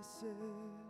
places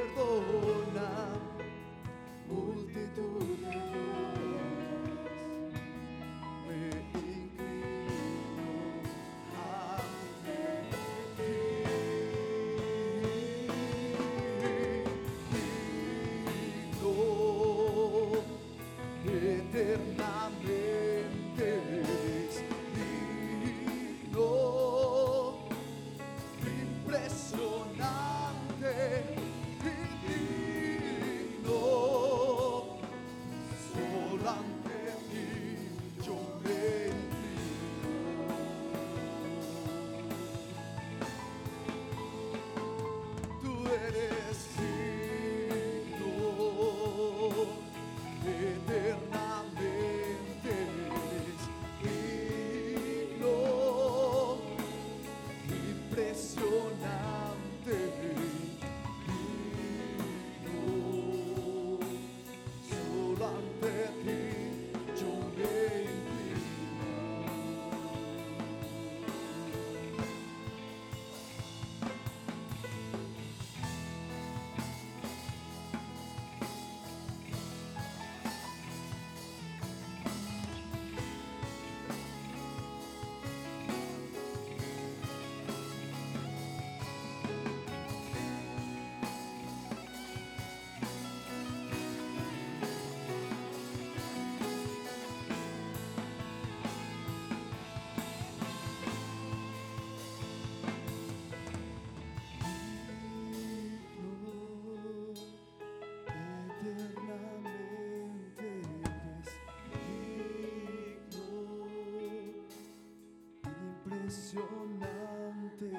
impresionante,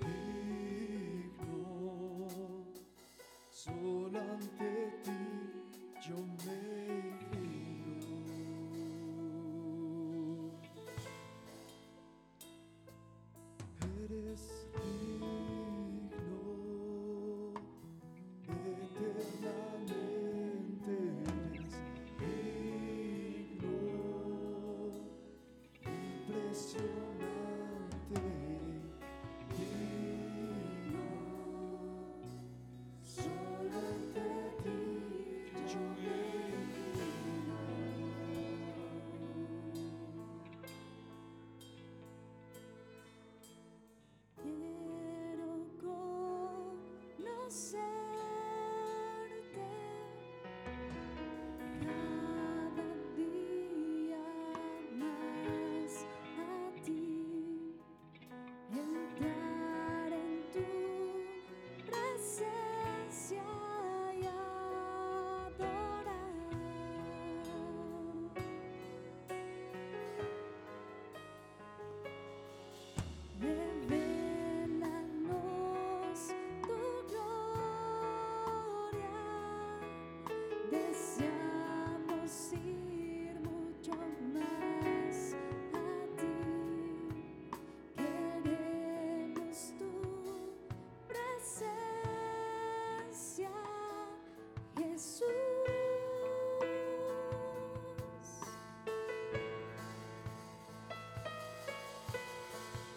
digno, solo impresionante, say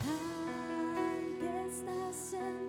Ante estación.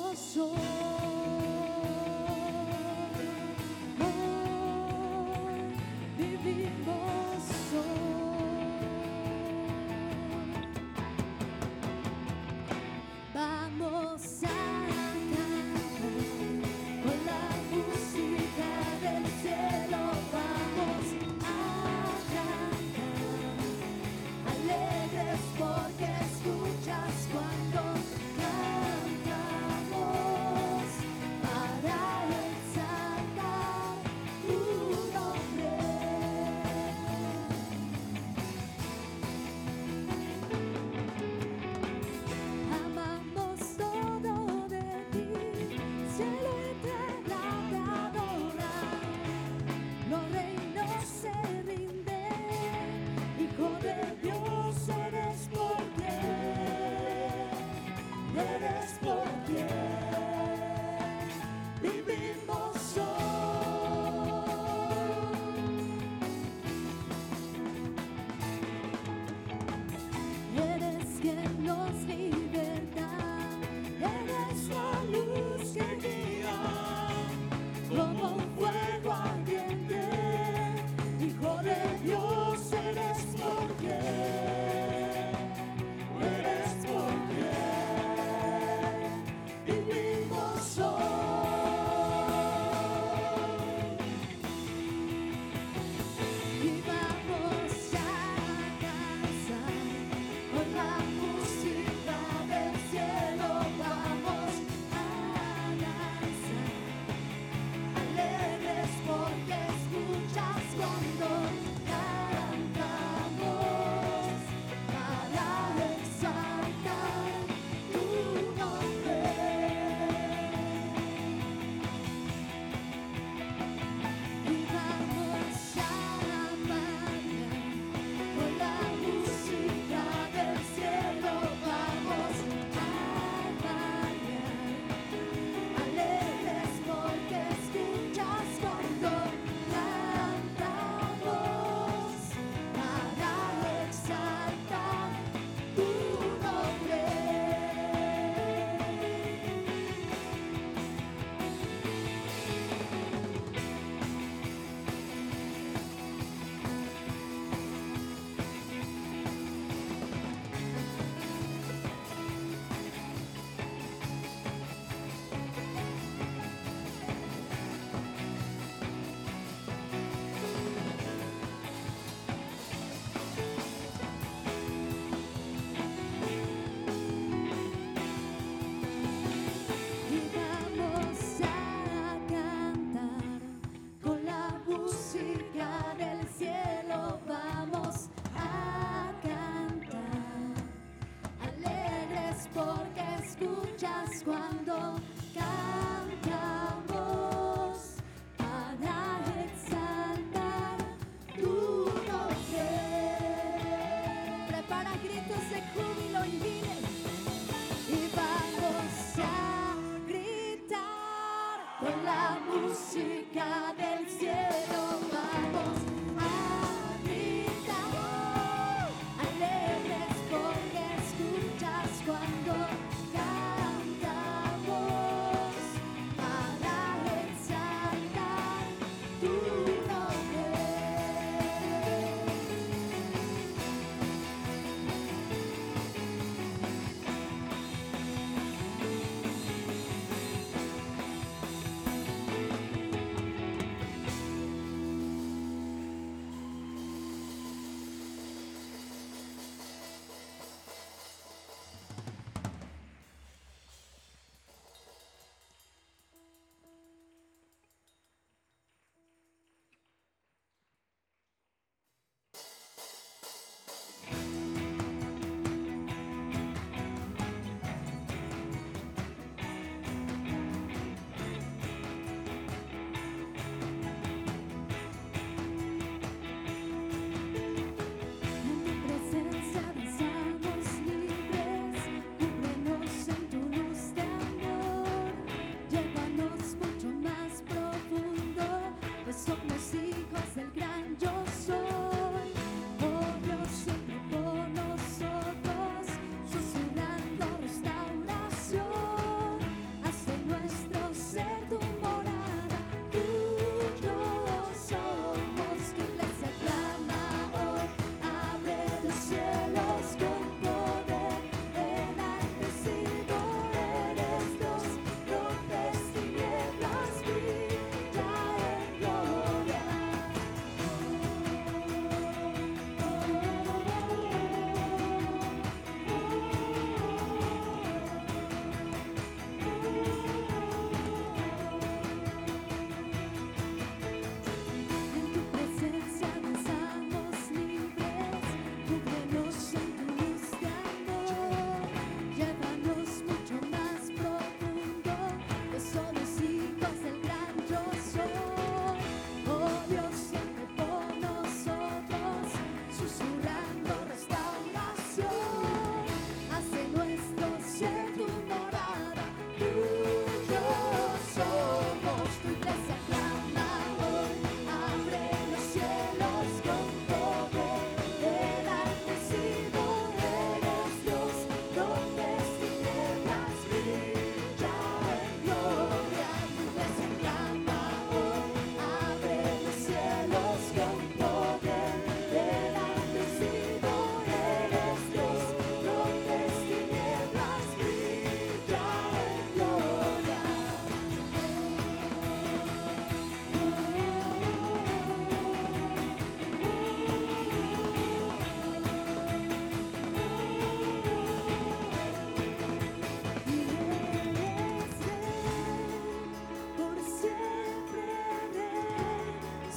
você.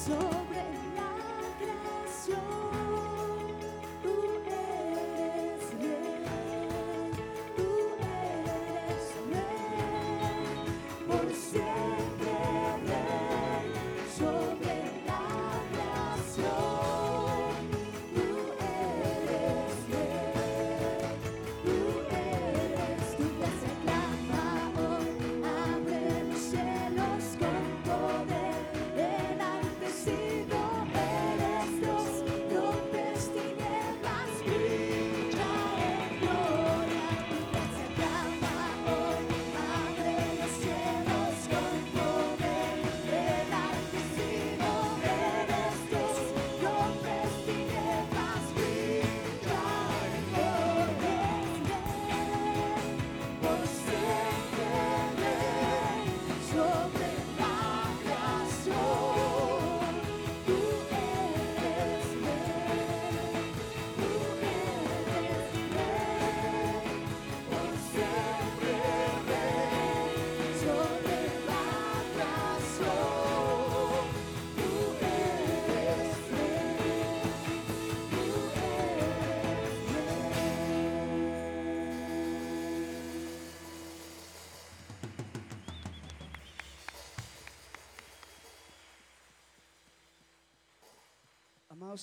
so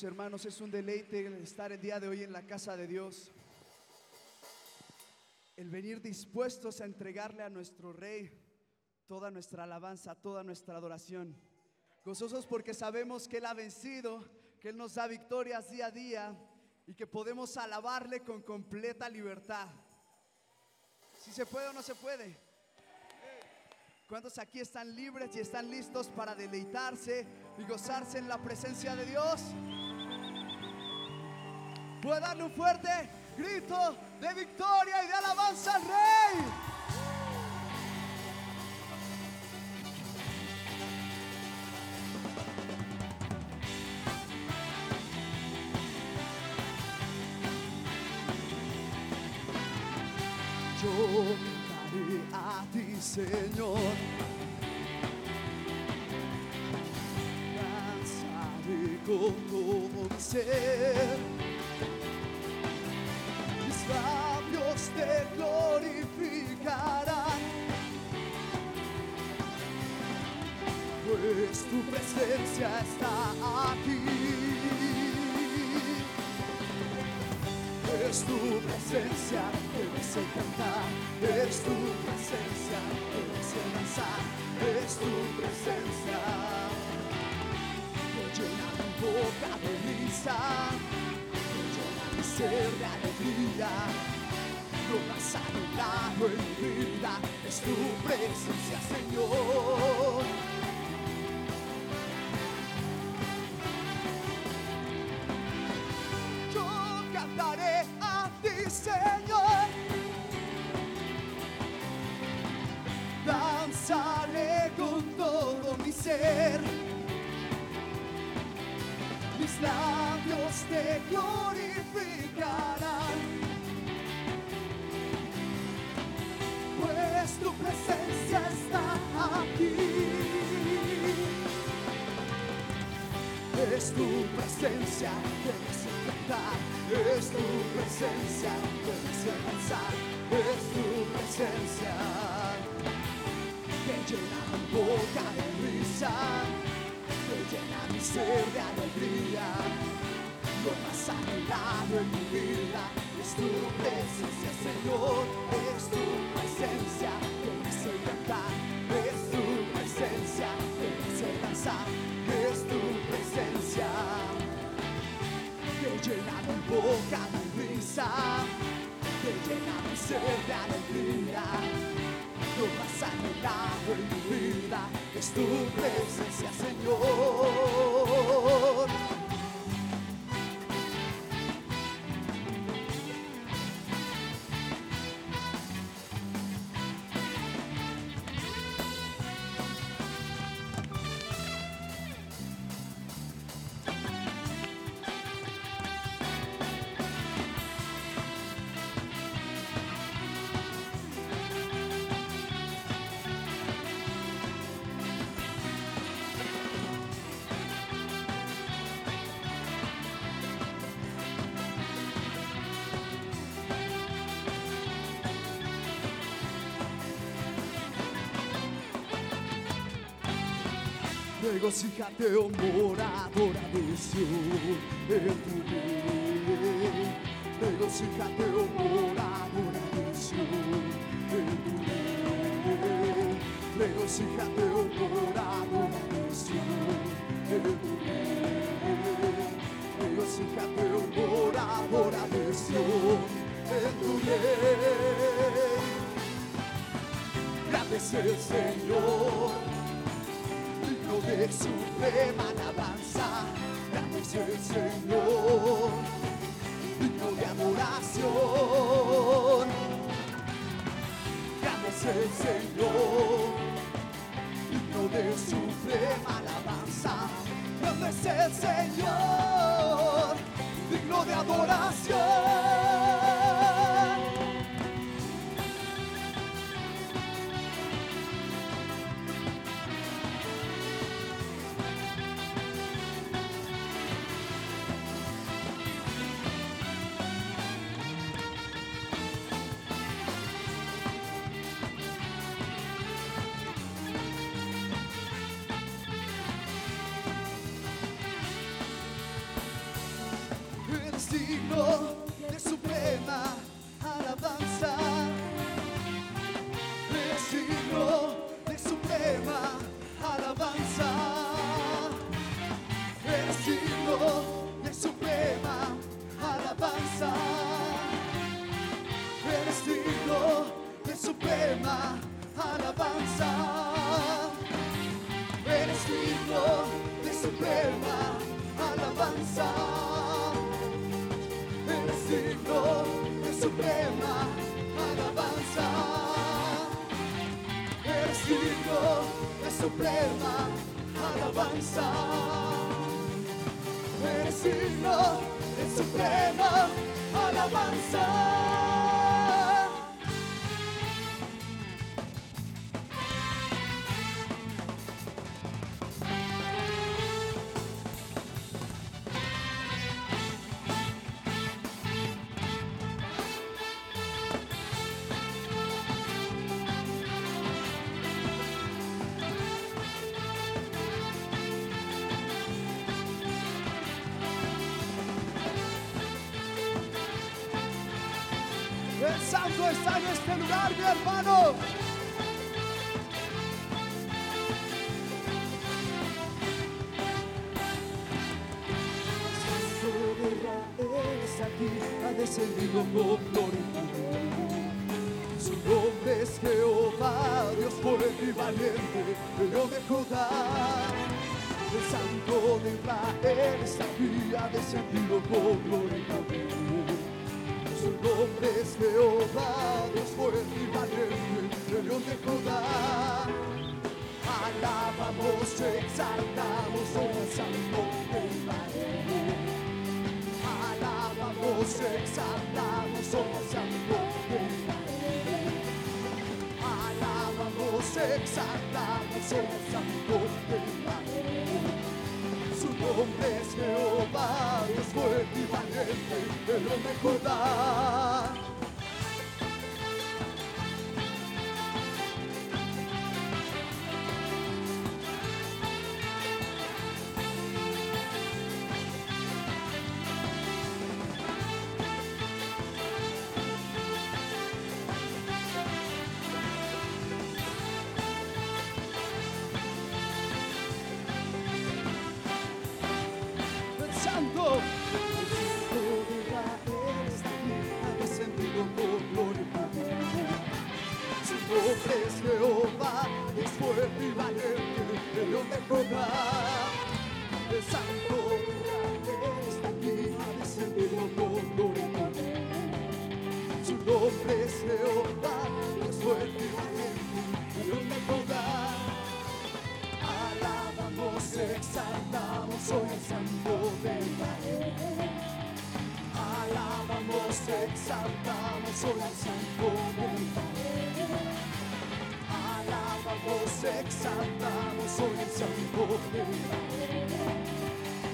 Hermanos, es un deleite el estar el día de hoy en la casa de Dios. El venir dispuestos a entregarle a nuestro Rey toda nuestra alabanza, toda nuestra adoración. Gozosos porque sabemos que Él ha vencido, que Él nos da victorias día a día y que podemos alabarle con completa libertad. Si se puede o no se puede. ¿Cuántos aquí están libres y están listos para deleitarse y gozarse en la presencia de Dios? Puedo darle un fuerte grito de victoria y de alabanza al Rey. Yo cantaré a ti, Señor. Danzaré con todo ser. Presencia está aquí. Es tu presencia que me hace cantar, es tu presencia que me hace danzar, es tu presencia que llena mi boca de risa, que llena mi ser de alegría. Lo más anhelado en mi vida es tu presencia, Señor. Labios te glorificarán. Pues tu presencia está aquí. Es tu presencia que me es tu presencia que me hace danzar, es tu presencia que llena mi boca de risa, que llena mi ser de alegría. Lo más anhelado en mi vida es tu presencia, Señor, es tu presencia que me hace cantar, es tu presencia que me hace danzar, es tu presencia que llena mi boca de risa, que llena mi ser de alegría. Lo más anhelado en mi vida es tu presencia, Señor. Regocíjate, oh moradora de Sion, en tu ley. Regocíjate, oh moradora de Sion, en tu ley. Regocíjate, oh en tu ley. Regocíjate, oh el Señor, de suprema alabanza. Grande es el Señor, digno de adoración. Grande es el Señor, digno de suprema alabanza. Grande es el Señor, digno de adoración. El santo está en este lugar, mi hermano. Está aquí, ha descendido con gloria. Su nombre es Jehová, Dios fuerte y valiente, León de Judá. El santo de Israel está aquí, ha descendido con gloria. Nombre es Jehová, Dios fuerte y valiente, León de Judá. Alabamos, exaltamos al Santo de Israel. Alabamos, exaltamos al Santo de Israel. Alabamos, exaltamos al Santo de. Su nombre es Jehová, Dios fuerte y valiente, gente, pero recordar. Exaltamos hoy de Israel.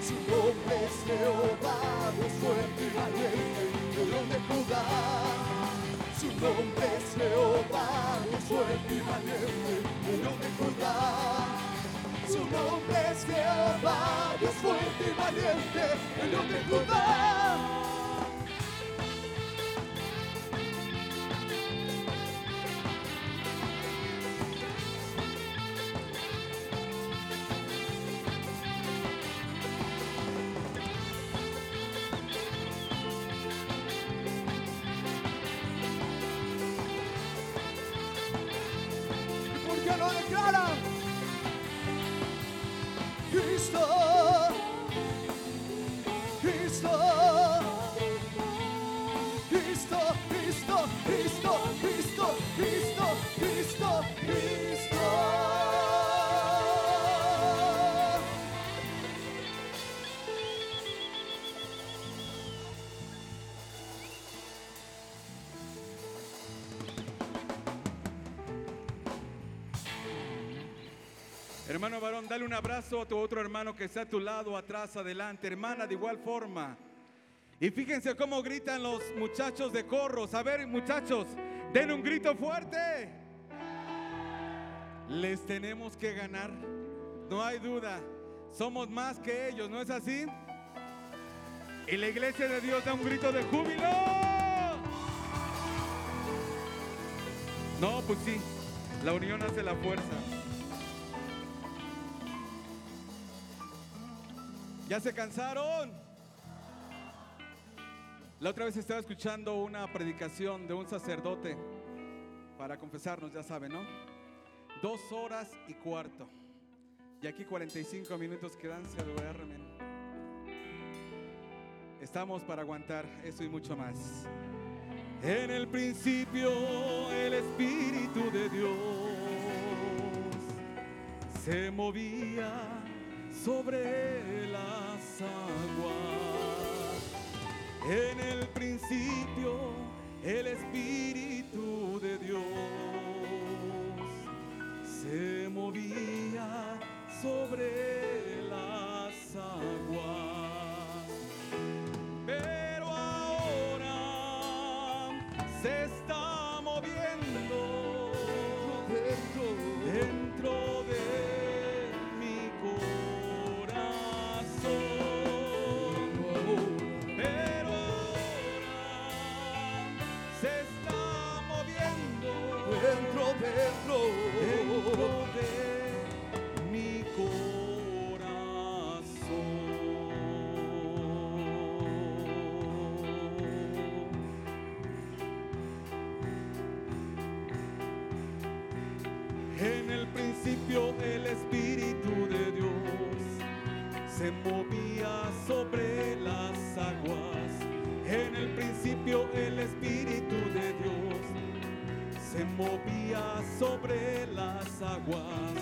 Su nombre es Jehová, Dios fuerte y valiente, León de Judá. Su nombre es Jehová, Dios fuerte y valiente, León de Judá. Su nombre Dios fuerte y valiente, león de Judá. Un abrazo a tu otro hermano que está a tu lado, atrás, adelante. Hermana, de igual forma. Y fíjense cómo gritan los muchachos de corros. A ver, muchachos, den un grito fuerte. Les tenemos que ganar. No hay duda. Somos más que ellos, ¿no es así? Y la iglesia de Dios da un grito de júbilo. No, pues sí. La unión hace la fuerza. ¿Ya se cansaron? La otra vez estaba escuchando una predicación de un sacerdote para confesarnos, ya saben, ¿no? Dos horas y cuarto. Y aquí 45 minutos quedan, se. Estamos para aguantar eso y mucho más. En el principio el Espíritu de Dios se movía sobre las aguas. En el principio el Espíritu de Dios se movía sobre las aguas. Movía sobre las aguas. En el principio el Espíritu de Dios se movía sobre las aguas.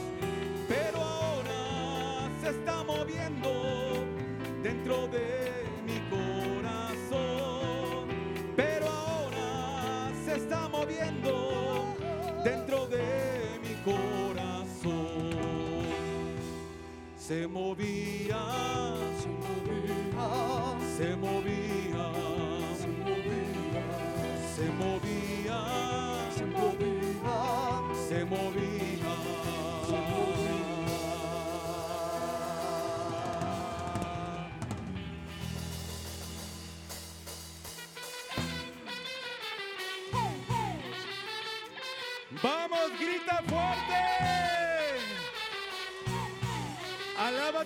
Pero ahora se está moviendo dentro de mi corazón. Pero ahora se está moviendo dentro de mi corazón. Se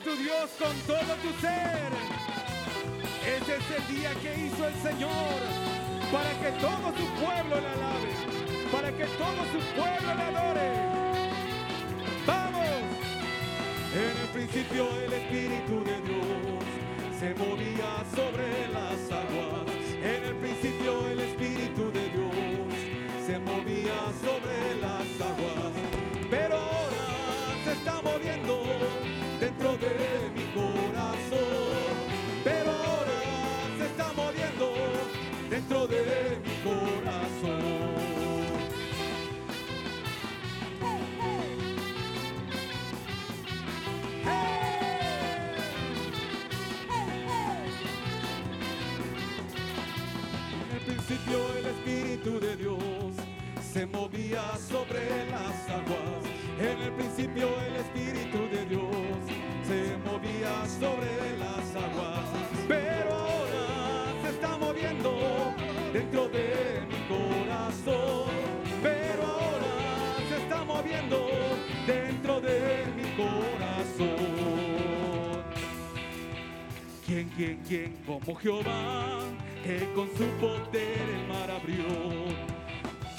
tu Dios con todo tu ser. Es el día que hizo el Señor para que todo su pueblo le alabe, para que todo su pueblo le adore. Vamos. En el principio el Espíritu de Dios se movía sobre las aguas. En el principio quién como Jehová, que con su poder el mar abrió?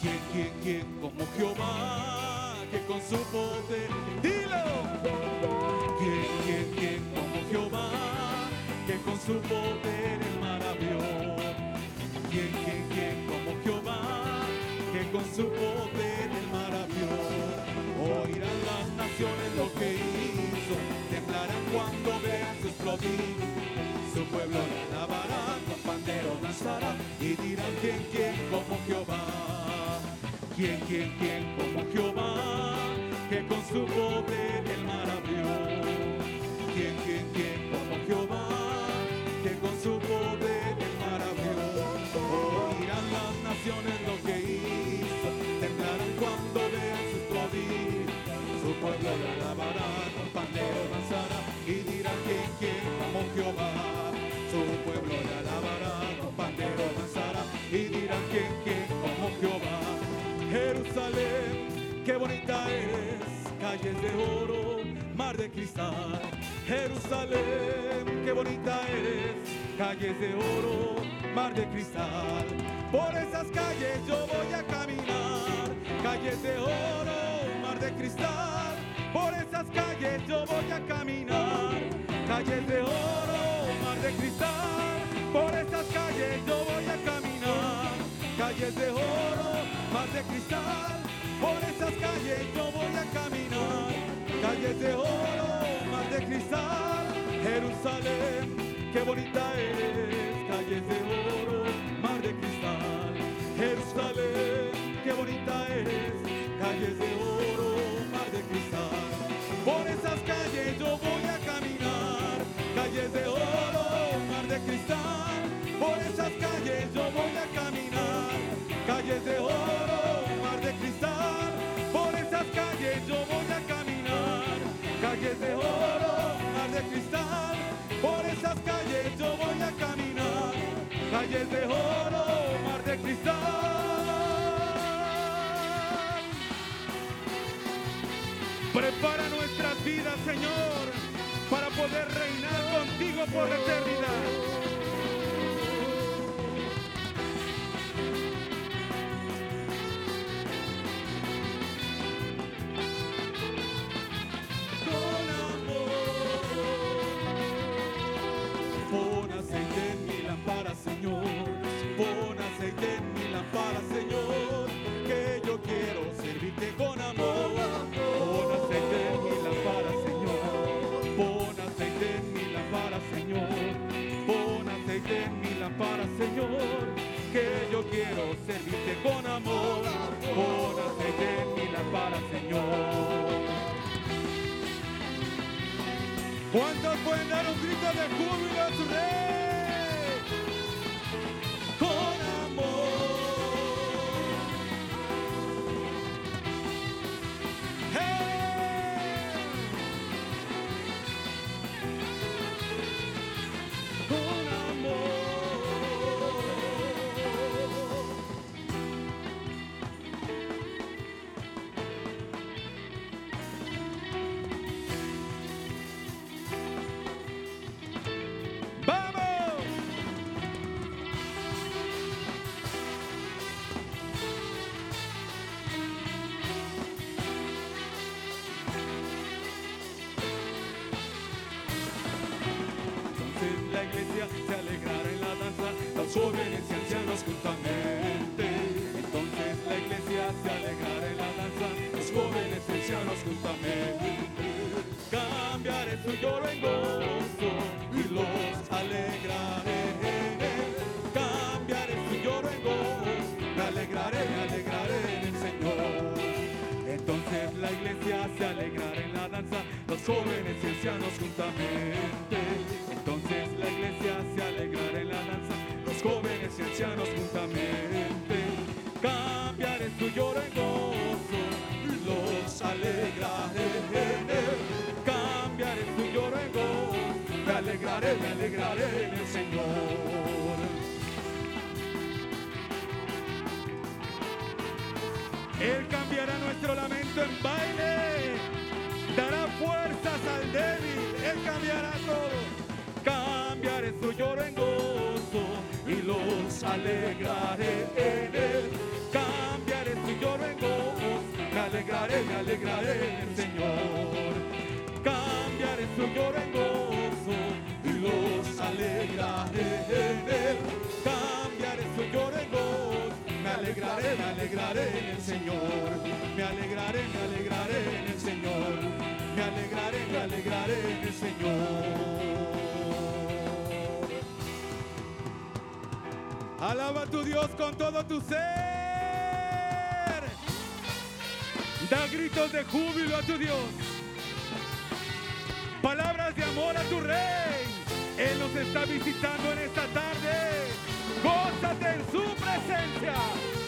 ¿Quién, quién, quién como Jehová, que con su poder, dilo? ¿Quién, quién, quién como Jehová, que con su poder el mar abrió? ¿Quién, quién, quién como Jehová, que con su poder el mar abrió? Oirán las naciones lo que hizo, temblarán cuando vean sus prodigios. Pueblo le con pandero danzará y dirán quién, quién como Jehová. ¿Quién, quién, quién como Jehová, que con su poder el mar Jerusalén, qué bonita eres, calles de oro, mar de cristal. Jerusalén, qué bonita eres, calles de oro, mar de cristal. Por esas calles yo voy a caminar, calles de oro, mar de cristal. Por esas calles yo voy a caminar, calles de oro, mar de cristal. Por esas calles yo voy a caminar, calles de oro, de cristal. Por esas calles yo voy a caminar, calles de oro, mar de cristal. Jerusalén, qué bonita eres, calles de oro, mar de cristal. Jerusalén, calles de oro, mar de cristal. Prepara nuestras vidas, Señor, para poder reinar contigo por la eternidad. Me alegraré en el Señor. Él cambiará nuestro lamento en baile, dará fuerzas al débil, Él cambiará todo. Cambiaré su lloro en gozo y los alegraré en él. Cambiaré su lloro en gozo, me alegraré, me alegraré en el Señor. Cambiaré su lloro en Señor. Me alegraré, me alegraré en el Señor. Me alegraré, me alegraré en el Señor. Alaba a tu Dios con todo tu ser. Da gritos de júbilo a tu Dios. Palabras de amor a tu Rey. Él nos está visitando en esta tarde. Gózate en su presencia.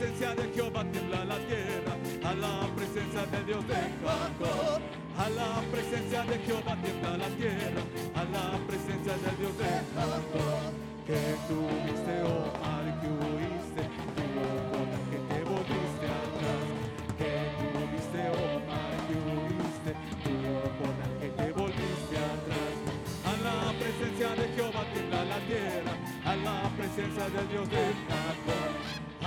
Presencia de Jehová tiembla la tierra, a la presencia de Dios de Jacob. A la presencia de Jehová tiembla la tierra, a la presencia de Dios de Jacob. Que tuviste, oh mar, que huiste, tú por la que te volviste atrás. Que tuviste, oh mar, que huiste, tú por la que te volviste atrás. A la presencia de Jehová tiembla la tierra, a la presencia de Dios de Jacob.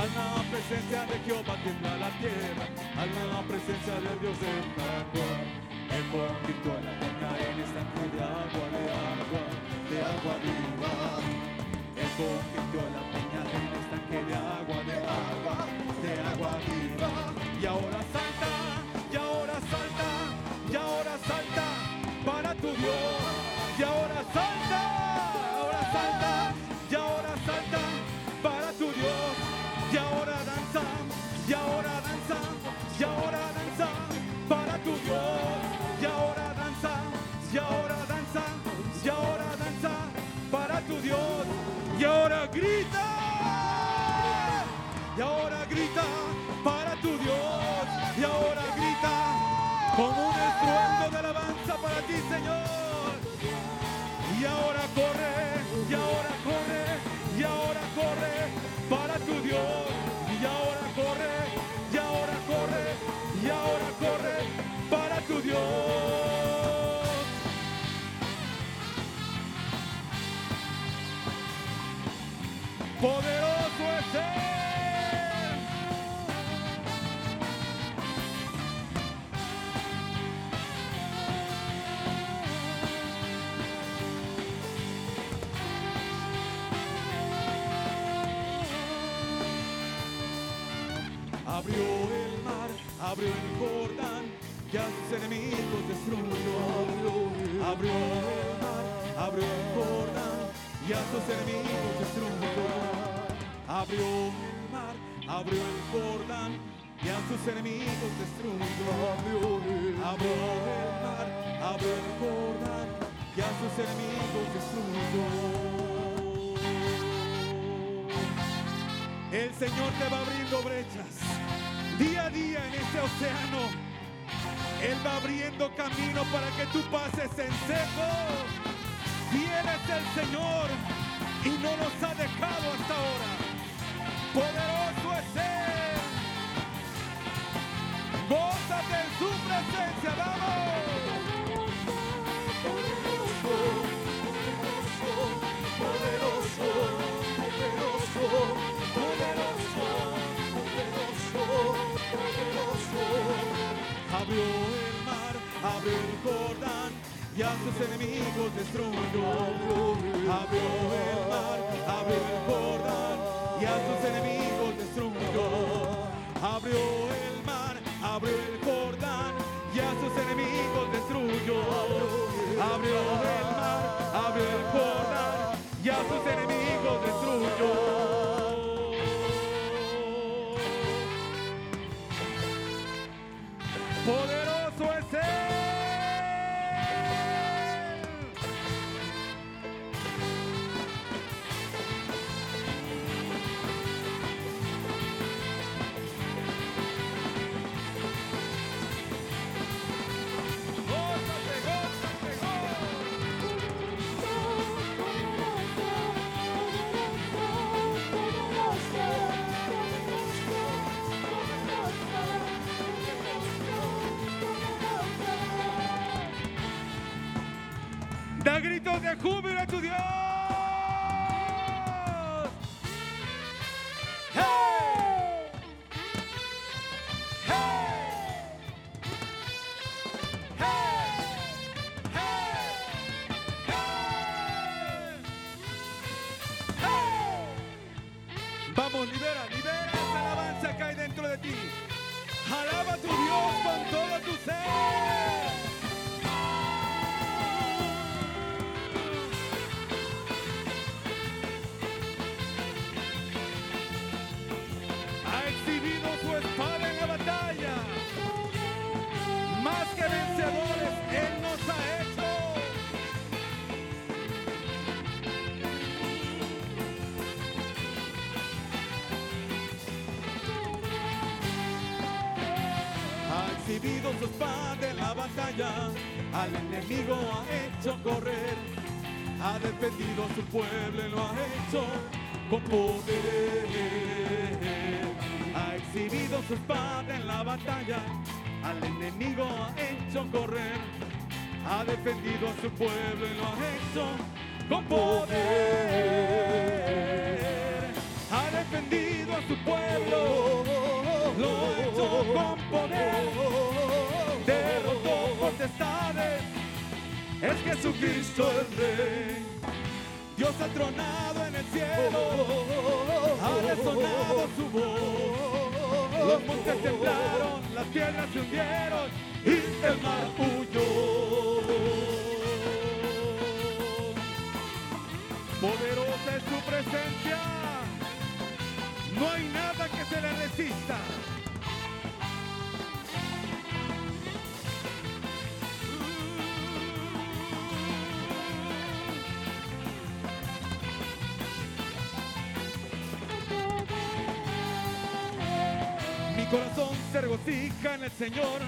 A la presencia de Jehová tiembla la tierra, a la presencia de Dios de Jacob. El convirtió la peña en estanque de agua, de agua, de agua viva. El convirtió la peña en estanque de agua, de agua como un estruendo de alabanza para ti, Señor. Y ahora corre, abrió el Jordán, y a sus enemigos destruyó. Abrió el mar, abrió el Jordán, y a sus enemigos destruyó. Abrió el mar, abrió el Jordán, y a sus enemigos destruyó. Abrió el mar, abrió el Jordán, y a sus enemigos destruyó. El Señor te va abriendo brechas día a día este océano. Él va abriendo camino para que tú pases en seco. Fiel es el Señor y no nos ha dejado hasta ahora. Poderoso es Él. Gózate en su presencia, vamos. Abrió el mar, abrió el Jordán y a sus enemigos destruyó. Abrió el mar, abrió el Jordán y a sus enemigos destruyó. Abrió el mar, abrió el Jordán y a sus enemigos destruyó. Abrió el mar, abrió el Jordán de júbilo a tu Dios. ¡Hey! ¡Hey! ¡Hey! ¡Hey! Vamos, libera, libera al enemigo ha hecho correr, ha defendido a su pueblo y lo ha hecho con poder. Ha exhibido su espada en la batalla, al enemigo ha hecho correr, ha defendido a su pueblo y lo ha hecho con poder. Ha defendido a su pueblo, lo ha hecho con poder. Es Jesucristo el Rey. Dios ha tronado en el cielo, ha resonado su voz. Los montes temblaron, las piedras se hundieron y el mar huyó. Poderosa es su presencia, no hay nada que se le resista. Corazón se regocija en el Señor,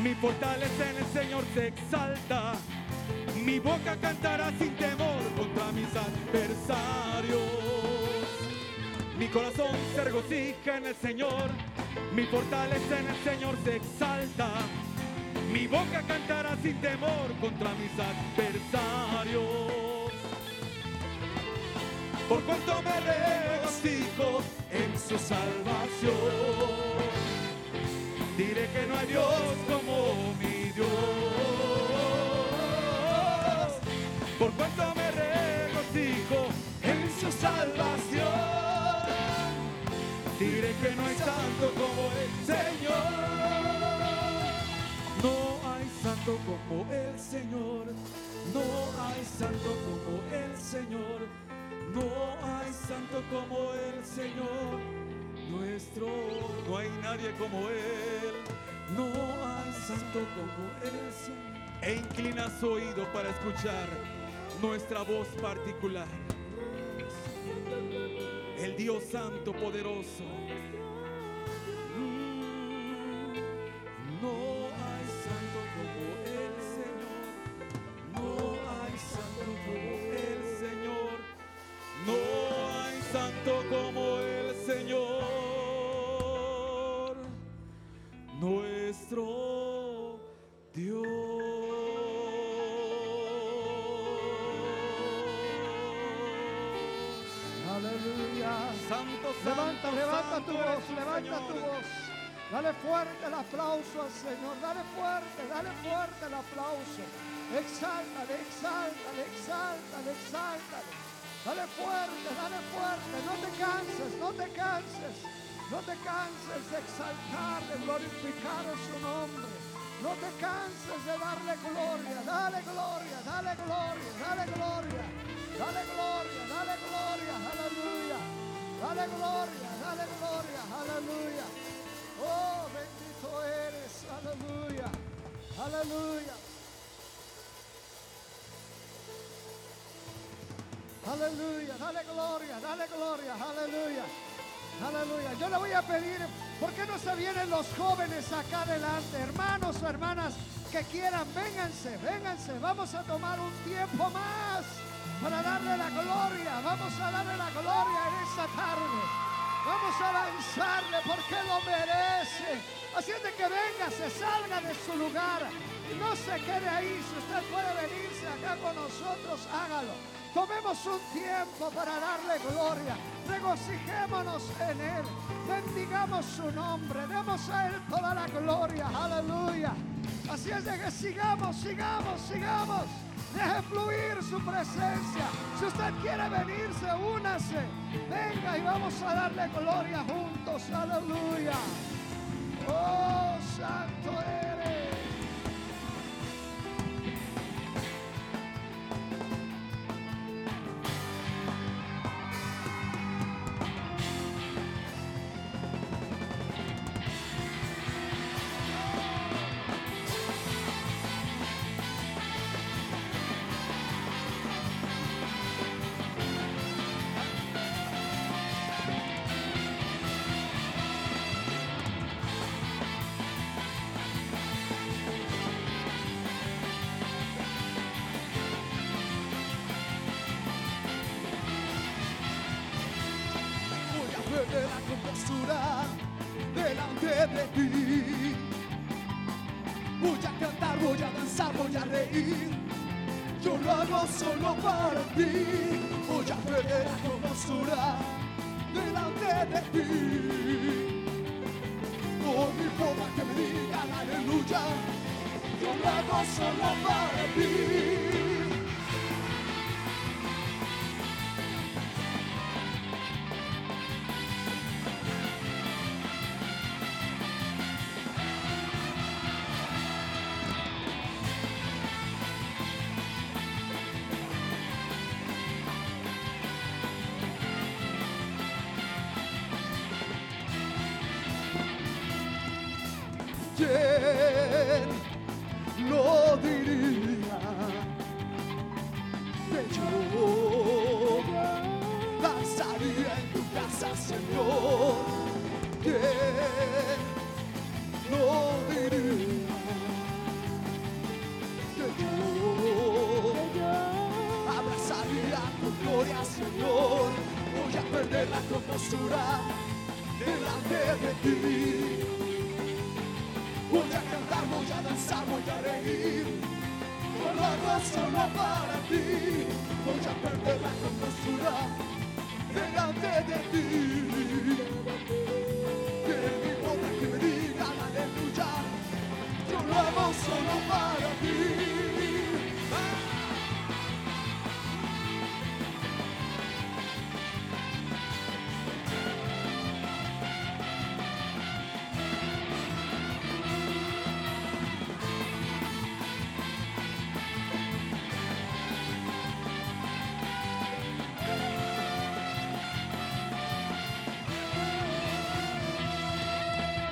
mi fortaleza en el Señor se exalta. Mi boca cantará sin temor contra mis adversarios. Mi corazón se regocija en el Señor, mi fortaleza en el Señor se exalta. Mi boca cantará sin temor contra mis adversarios. Por cuanto me regocijo en su salvación. Diré que no hay Dios como mi Dios. Por cuanto me regocijo en su salvación. Diré que no hay santo como el Señor. No hay santo como el Señor. No hay santo como el Señor. No hay santo como el Señor nuestro. No hay nadie como Él. No hay santo como el Señor. E inclina su oído para escuchar nuestra voz particular. El Dios Santo poderoso. Fuerte, el aplauso. Exáltale, exáltale, exáltale, exáltale. Dale fuerte, dale fuerte, no te canses, no te canses. No te canses de exaltar, de glorificar su nombre. No te canses de darle gloria, dale gloria, dale gloria, dale gloria. Dale gloria, dale gloria, aleluya. Dale gloria, dale gloria, aleluya. Oh, bendito eres, aleluya, aleluya. Aleluya, dale gloria, dale gloria, aleluya. Aleluya. Yo le voy a pedir, ¿por qué no se vienen los jóvenes acá adelante? Hermanos o hermanas que quieran, vénganse, vénganse. Vamos a tomar un tiempo más para darle la gloria. Vamos a darle la gloria en esta tarde. Vamos a lanzarle porque lo merece. Así es de que venga, se salga de su lugar y no se quede ahí. Si usted puede venirse acá con nosotros, hágalo. Tomemos un tiempo para darle gloria. Regocijémonos en Él. Bendigamos su nombre. Demos a Él toda la gloria. Aleluya. Así es de que sigamos, sigamos, sigamos. Deje fluir su presencia. Si usted quiere venirse, únase. Venga y vamos a darle gloria juntos. Aleluya. Oh, santo eres. Reír. Yo lo hago solo para ti. Voy a perder la compostura delante de ti. No me importa que me digan aleluya. Yo lo hago solo para ti. La compostura delante de ti. Voy a cantar, voy a danzar, voy a reír. Lo hago solo para ti. Voy a perder la compostura delante de ti.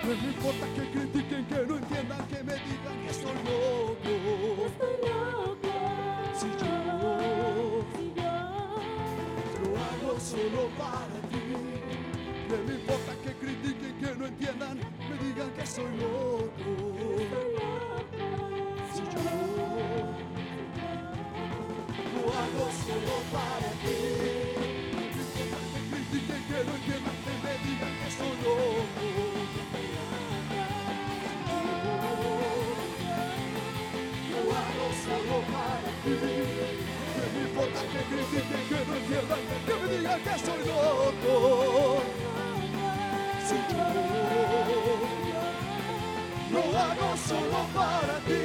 No me importa que critiquen, que no entiendan, que me digan que estoy loco. Estoy loco. Si yo Si yo lo hago solo para ti. No me importa que critiquen, que no entiendan, me digan que soy loco. Si yo lo hago solo para ti. No me importa que critiquen, que no entiendan, solo para ti. No me importa que critiquen, que no entiendan, que me digan que soy loco. Si yo lo hago solo para ti.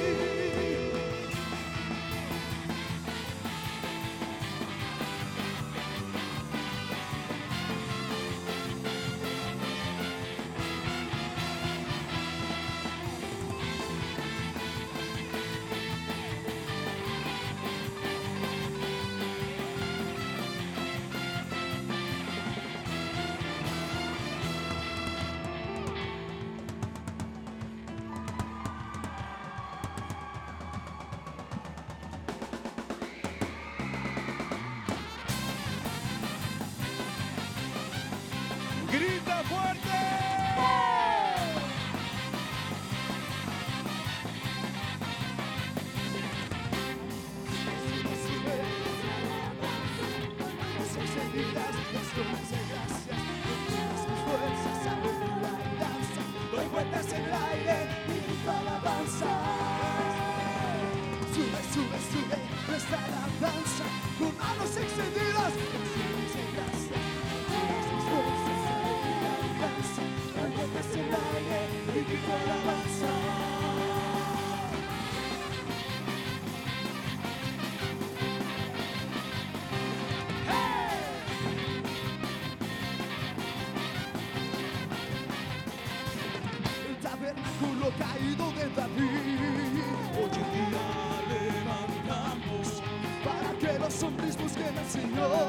Señor.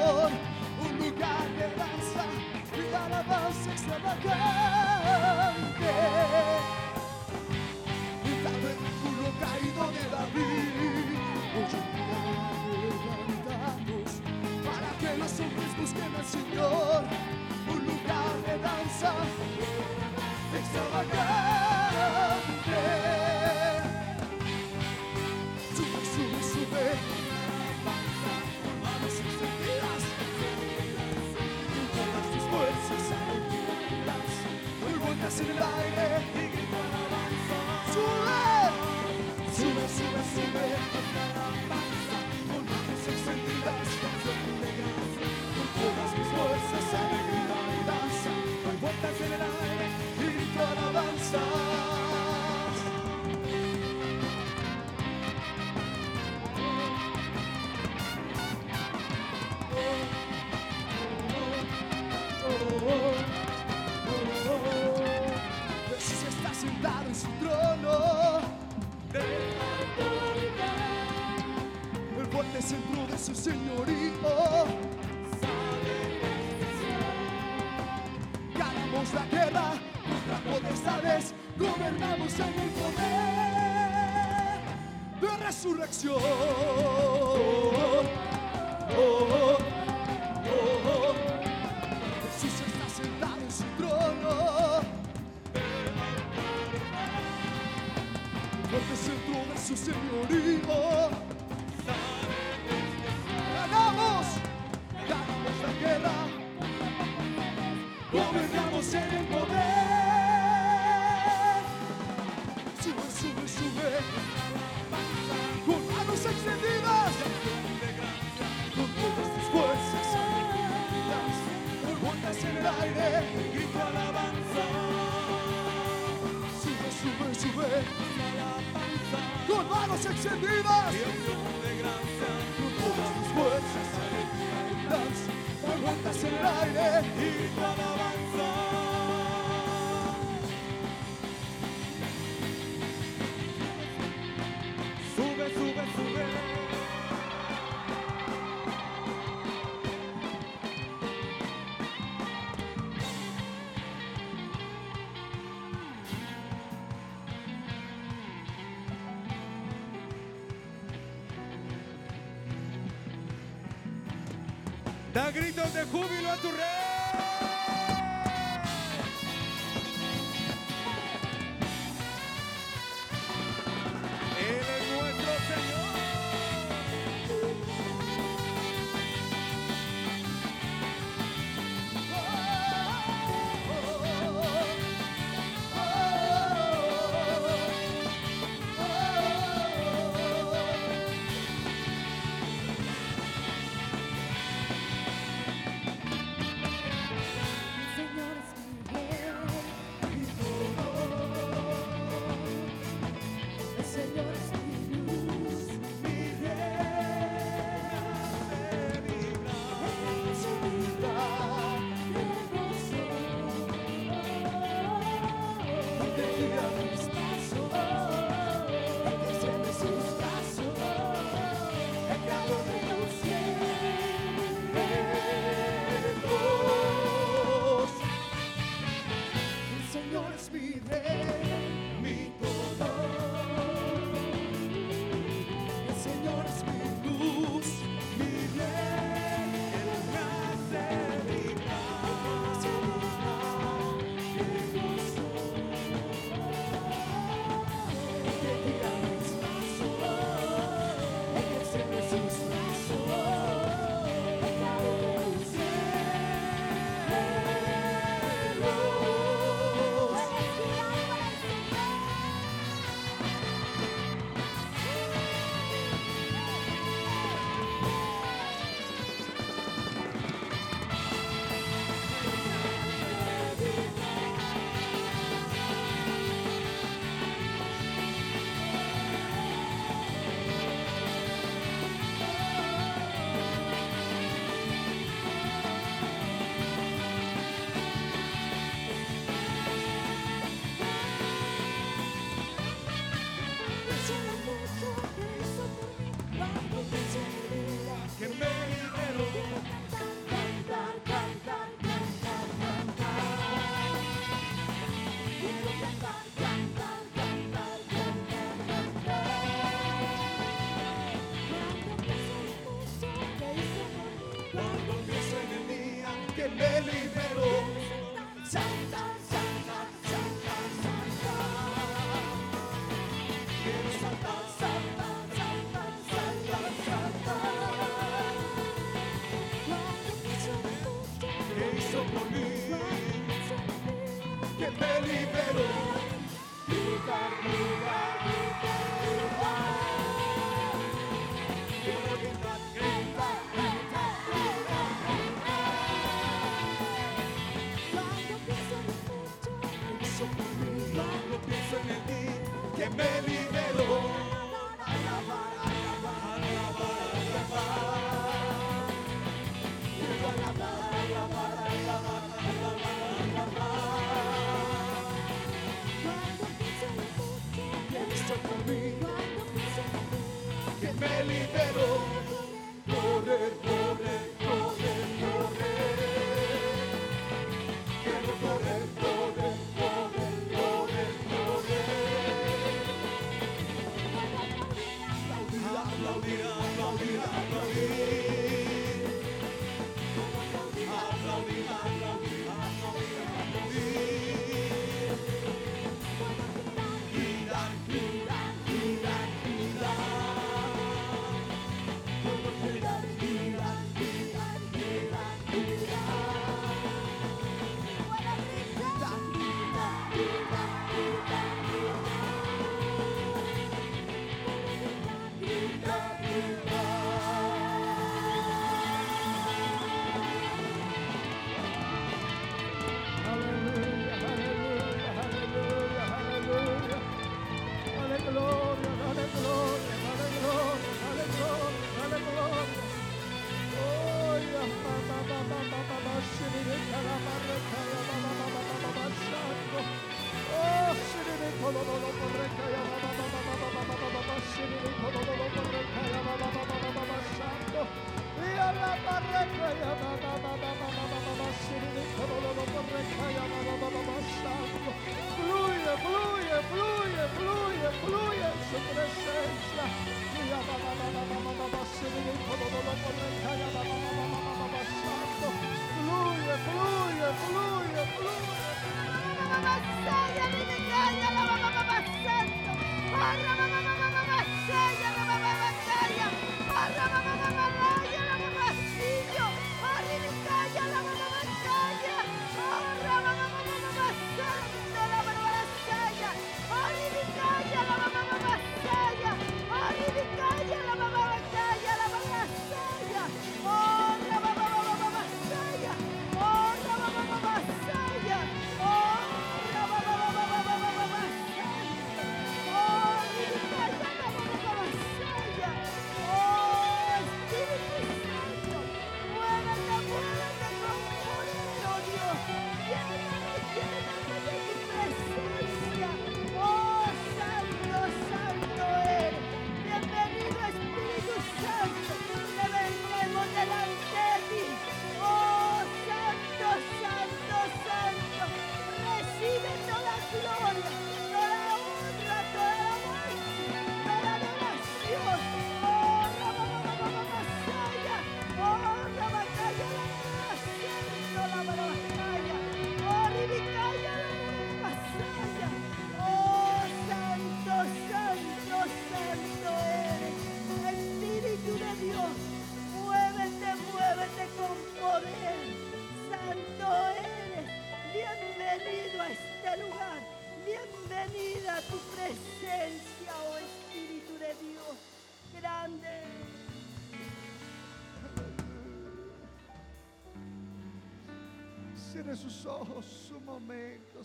descansa en el poder de resurrección. Oh, oh. oh. Da gritos de júbilo a tu rey.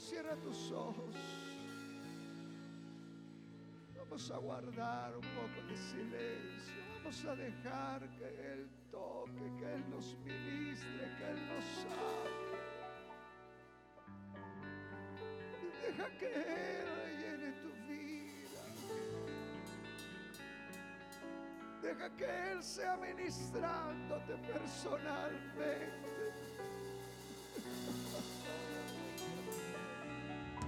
Cierra tus ojos. Vamos a guardar un poco de silencio. Vamos a dejar que Él toque, que Él nos ministre, que Él nos sane. Deja que Él rellene tu vida. Deja que Él sea ministrándote personalmente.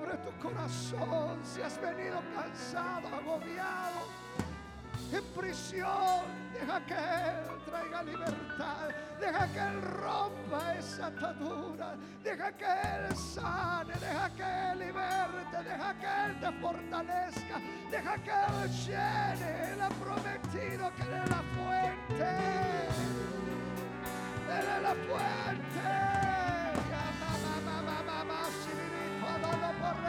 Abre tu corazón si has venido cansado, agobiado, en prisión. Deja que Él traiga libertad. Deja que Él rompa esa atadura. Deja que Él sane. Deja que Él liberte. Deja que Él te fortalezca. Deja que Él llene. Él ha prometido que Él es la fuente. Él es la fuente.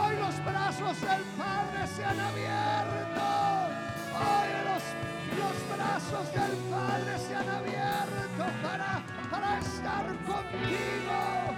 Hoy los brazos del Padre se han abierto. Hoy los, los brazos del Padre se han abierto para, para estar contigo,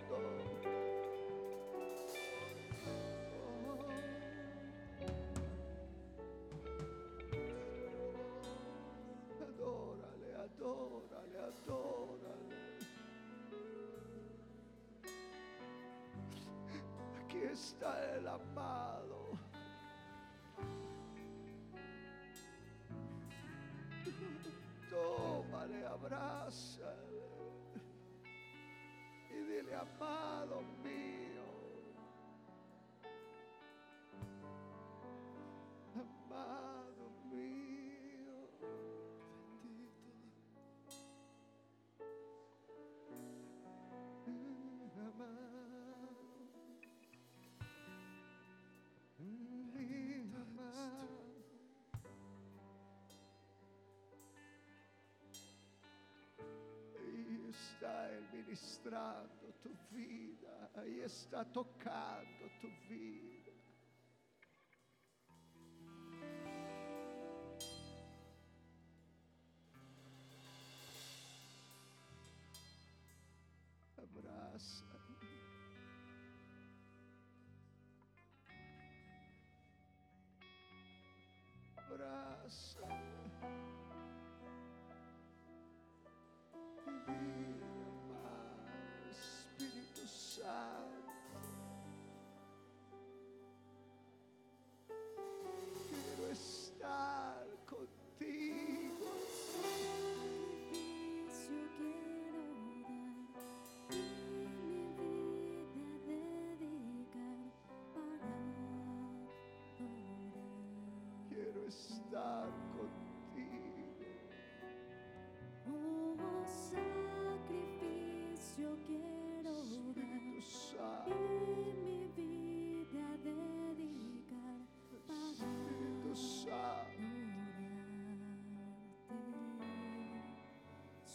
está el amado. Tómale, abrázale. Y dile, amado ministrado tua vida, aí está tocado tua vida.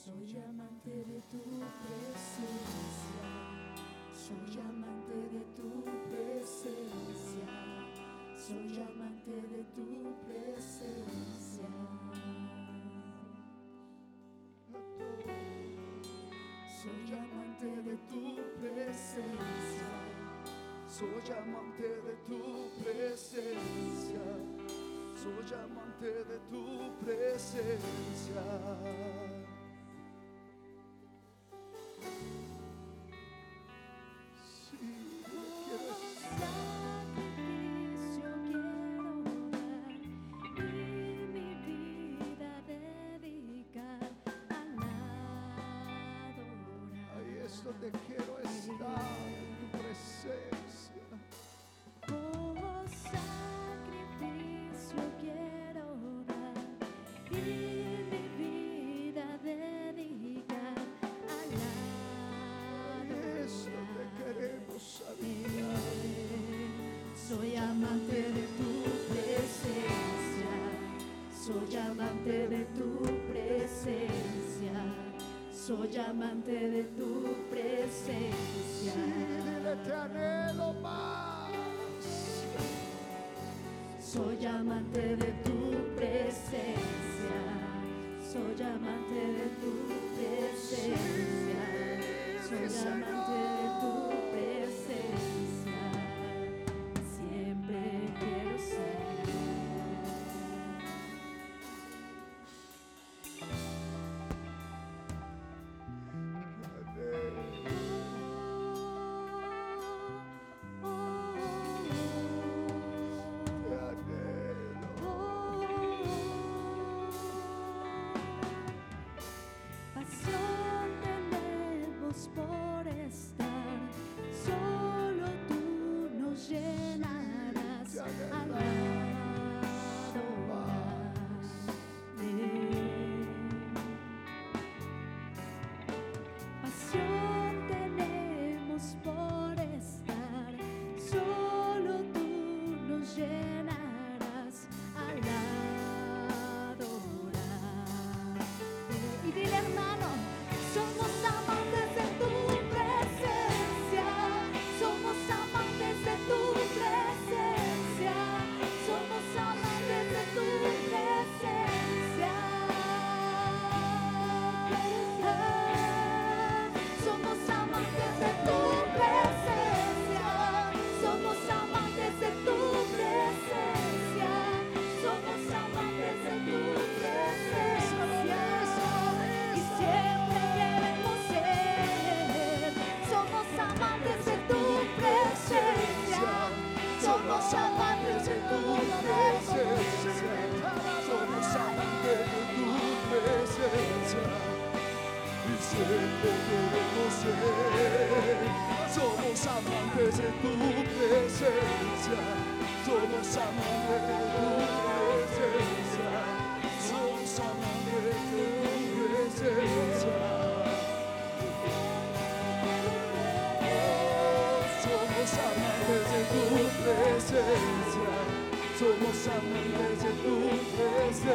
Soy amante de tu presencia. Soy amante de tu presencia. Soy amante de tu presencia. Soy amante de tu presencia. Soy amante de tu presencia. Soy amante de tu presencia. Soy amante de tu presencia, soy amante de tu presencia, soy amante de tu presencia. Sí, dile, te anhelo más. Soy amante de tu presencia, soy amante de tu presencia, soy amante. Somos a presença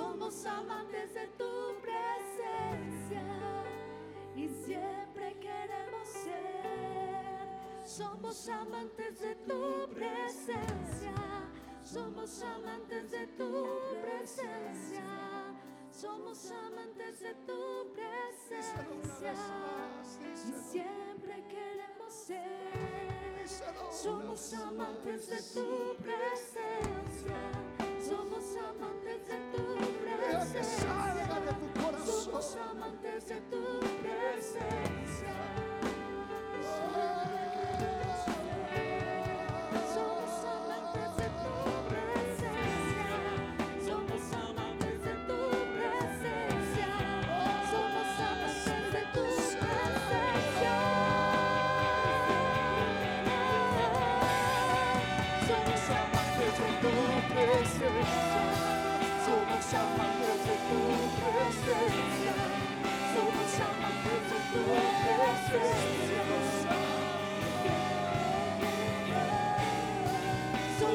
Somos amantes de tu presencia y siempre queremos ser. Somos amantes de tu presencia. Somos amantes de tu presencia. Somos amantes de tu presencia. Y siempre queremos ser. Somos amantes de tu presencia. Somos amantes de tu presencia que salga de tu presencia. Somos corazón. amantes de tu presencia.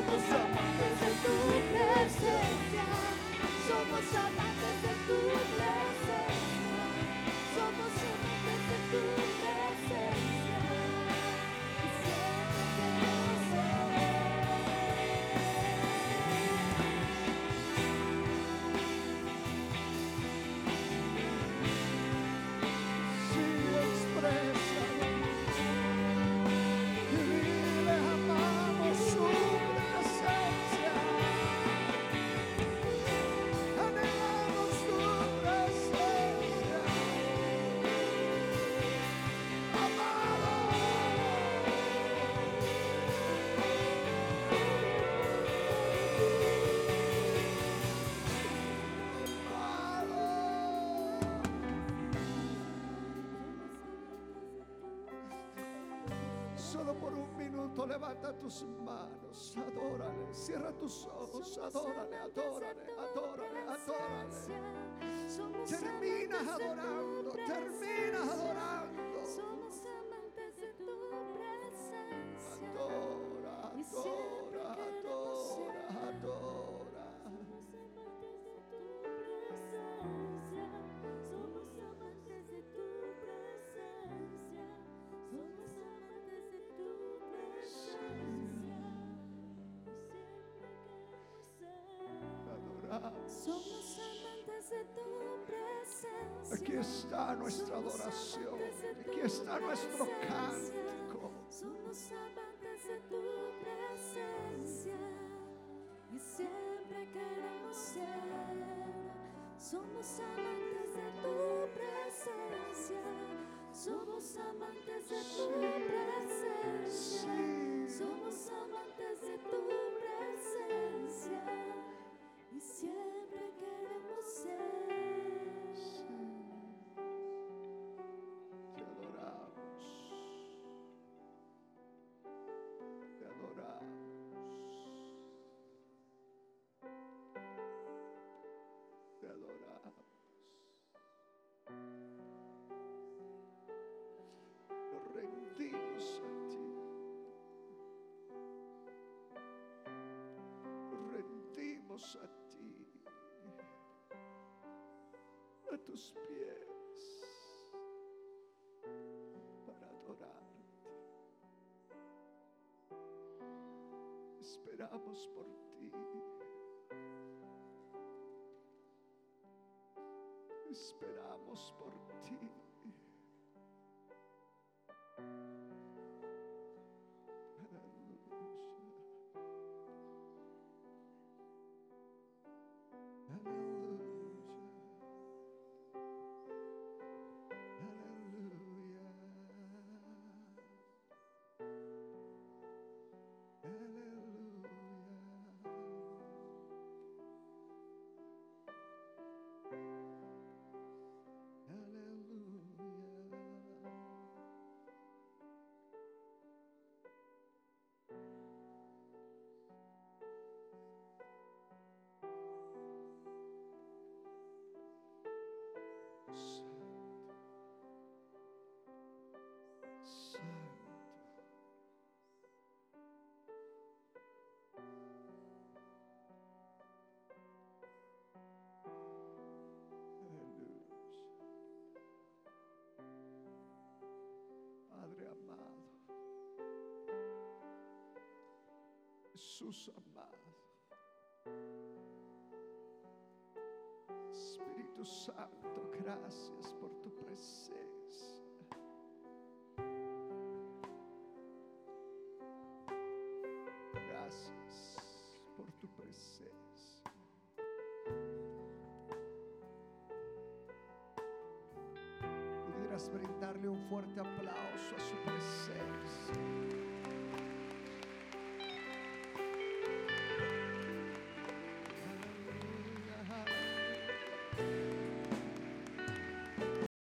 What's up? Levanta tus manos, adórale, cierra tus ojos, adórale, adórale, adórale, adórale. Terminas adorando, terminas adorando. Aquí está nuestra adoración, aquí está nuestro cántico. Somos amantes de tu presencia y siempre queremos ser. Somos amantes de tu presencia. Somos amantes de tu presencia. Somos amantes de tu presencia a ti. A tus pies para adorarte. Esperamos por ti. Esperamos por ti. Jesús amado. Espíritu Santo, gracias por tu presencia. Gracias por tu presencia. Pudieras brindarle un fuerte aplauso a su presencia.